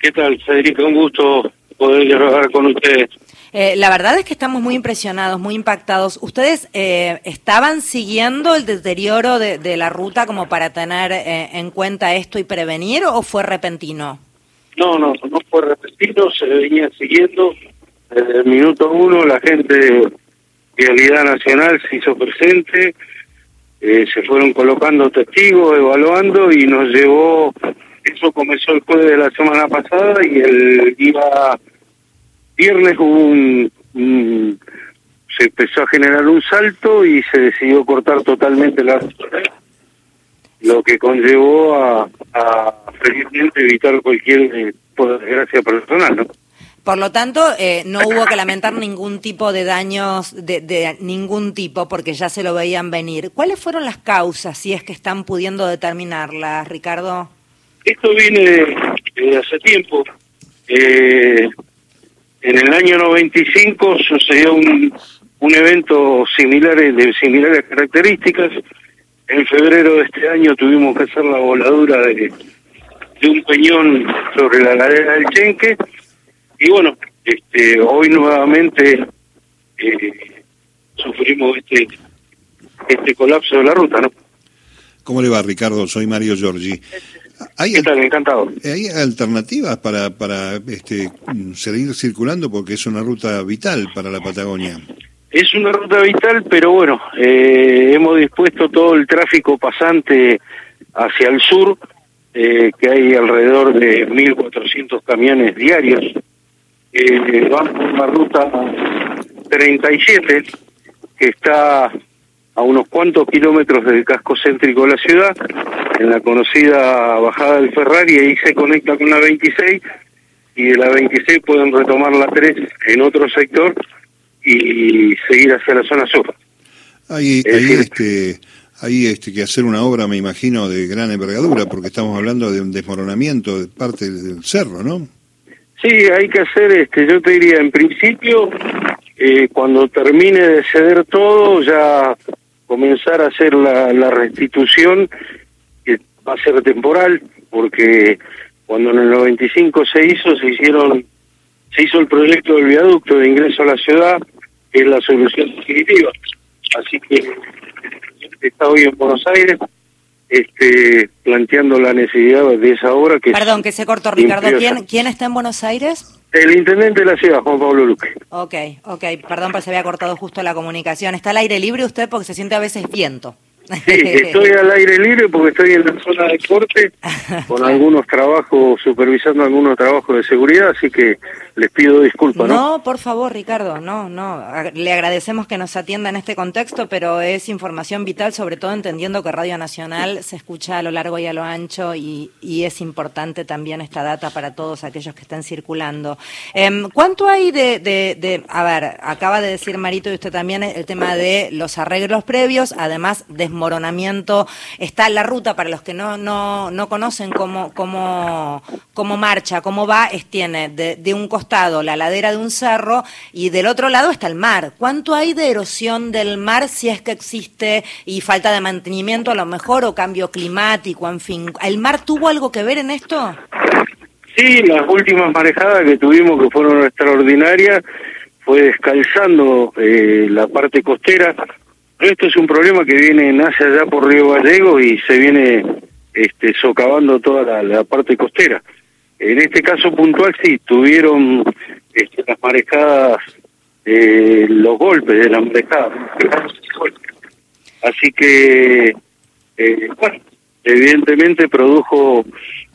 ¿Qué tal, Federico? Un gusto poder dialogar con ustedes. Eh, la verdad es que estamos muy impresionados, muy impactados. ¿Ustedes eh, estaban siguiendo el deterioro de, la ruta como para tener eh, en cuenta esto y prevenir o fue repentino? No, no, no fue repentino, se venía siguiendo. Desde el minuto uno la gente de Vialidad Nacional se hizo presente, se fueron colocando testigos, evaluando y nos llevó, eso comenzó el jueves de la semana pasada y el iba viernes hubo un, se empezó a generar un salto y se decidió cortar totalmente la lo que conllevó a, a felizmente evitar cualquier eh, desgracia personal, ¿no? Por lo tanto, eh, no hubo que lamentar ningún tipo de daños de, de, ningún tipo porque ya se lo veían venir. ¿Cuáles fueron las causas, si es que están pudiendo determinarlas, Ricardo? Esto viene de hace tiempo. Eh, en el año 95 sucedió un, un evento similar de similares características. En febrero de este año tuvimos que hacer la voladura de, de un peñón sobre la ladera del Chenque. Y bueno, este, hoy nuevamente eh, sufrimos este, este colapso de la ruta, ¿no? ¿Cómo le va, Ricardo? Soy Mario Giorgi. ¿Hay, ¿Qué tal? Encantado. ¿Hay alternativas para, para este, seguir circulando? Porque es una ruta vital para la Patagonia. Es una ruta vital, pero bueno, eh, hemos dispuesto todo el tráfico pasante hacia el sur, eh, que hay alrededor de 1.400 camiones diarios. Eh, van por la ruta 37, que está a unos cuantos kilómetros del casco céntrico de la ciudad, en la conocida bajada del Ferrari, ahí se conecta con la 26 y de la 26 pueden retomar la 3 en otro sector y seguir hacia la zona sur. Hay, hay este, hay este que hacer una obra, me imagino, de gran envergadura, porque estamos hablando de un desmoronamiento de parte del cerro, ¿no? Sí, hay que hacer, este, yo te diría, en principio, eh, cuando termine de ceder todo, ya comenzar a hacer la, la restitución, que va a ser temporal, porque cuando en el 95 se hizo, se hicieron, se hizo el proyecto del viaducto de ingreso a la ciudad, que es la solución definitiva. Así que está hoy en Buenos Aires, este, planteando la necesidad de esa obra que... Perdón, que se cortó Ricardo. ¿Quién, ¿Quién está en Buenos Aires? El intendente de la ciudad, Juan Pablo Luque. Ok, ok, perdón, pero se había cortado justo la comunicación. ¿Está al aire libre usted porque se siente a veces viento? Sí, estoy al aire libre porque estoy en la zona de corte con algunos trabajos, supervisando algunos trabajos de seguridad, así que les pido disculpas. ¿no? no, por favor, Ricardo, no, no. Le agradecemos que nos atienda en este contexto, pero es información vital, sobre todo entendiendo que Radio Nacional se escucha a lo largo y a lo ancho y, es importante también esta data para todos aquellos que están circulando. Eh, ¿Cuánto hay de, a ver, acaba de decir Marito y usted también el tema de los arreglos previos, además desmoronamiento moronamiento está la ruta, para los que no, no, no conocen cómo, cómo, cómo marcha, cómo va, es, tiene de, de, un costado la ladera de un cerro y del otro lado está el mar. ¿Cuánto hay de erosión del mar si es que existe y falta de mantenimiento a lo mejor o cambio climático, en fin? ¿El mar tuvo algo que ver en esto? Sí, las últimas marejadas que tuvimos que fueron extraordinarias fue descalzando eh, la parte costera esto es un problema que viene, nace allá por Río Gallego y se viene este, socavando toda la, parte costera. En este caso puntual sí, tuvieron este, las marejadas, eh, los golpes de la marejada. Así que, eh, bueno, evidentemente produjo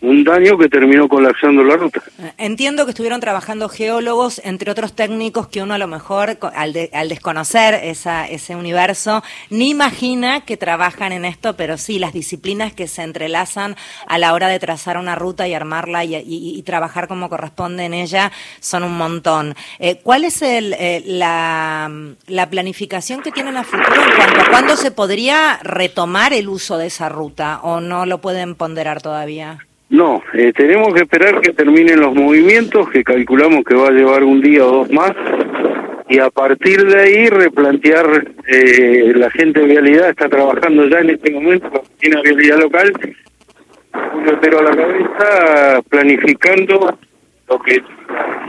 un daño que terminó colapsando la ruta. Entiendo que estuvieron trabajando geólogos, entre otros técnicos que uno a lo mejor, al, de, al desconocer esa, ese universo, ni imagina que trabajan en esto, pero sí, las disciplinas que se entrelazan a la hora de trazar una ruta y armarla y, trabajar como corresponde en ella son un montón. Eh, ¿Cuál es el, eh, la, la planificación que tienen a futuro en cuanto a cuándo se podría retomar el uso de esa ruta o no lo pueden ponderar todavía? No, eh, tenemos que esperar que terminen los movimientos, que calculamos que va a llevar un día o dos más, y a partir de ahí replantear, eh, la gente de Vialidad está trabajando ya en este momento, la oficina de Vialidad local, Julio a la cabeza, planificando lo que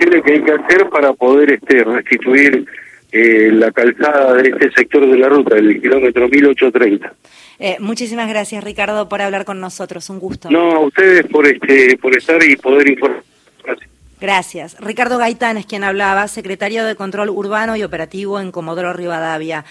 tiene que hay que hacer para poder este restituir eh, la calzada de este sector de la ruta, del kilómetro 1830. Eh, muchísimas gracias, Ricardo, por hablar con nosotros. Un gusto. No, a ustedes por este por estar y poder informar. Gracias. Gracias. Ricardo Gaitán es quien hablaba, secretario de Control Urbano y Operativo en Comodoro Rivadavia.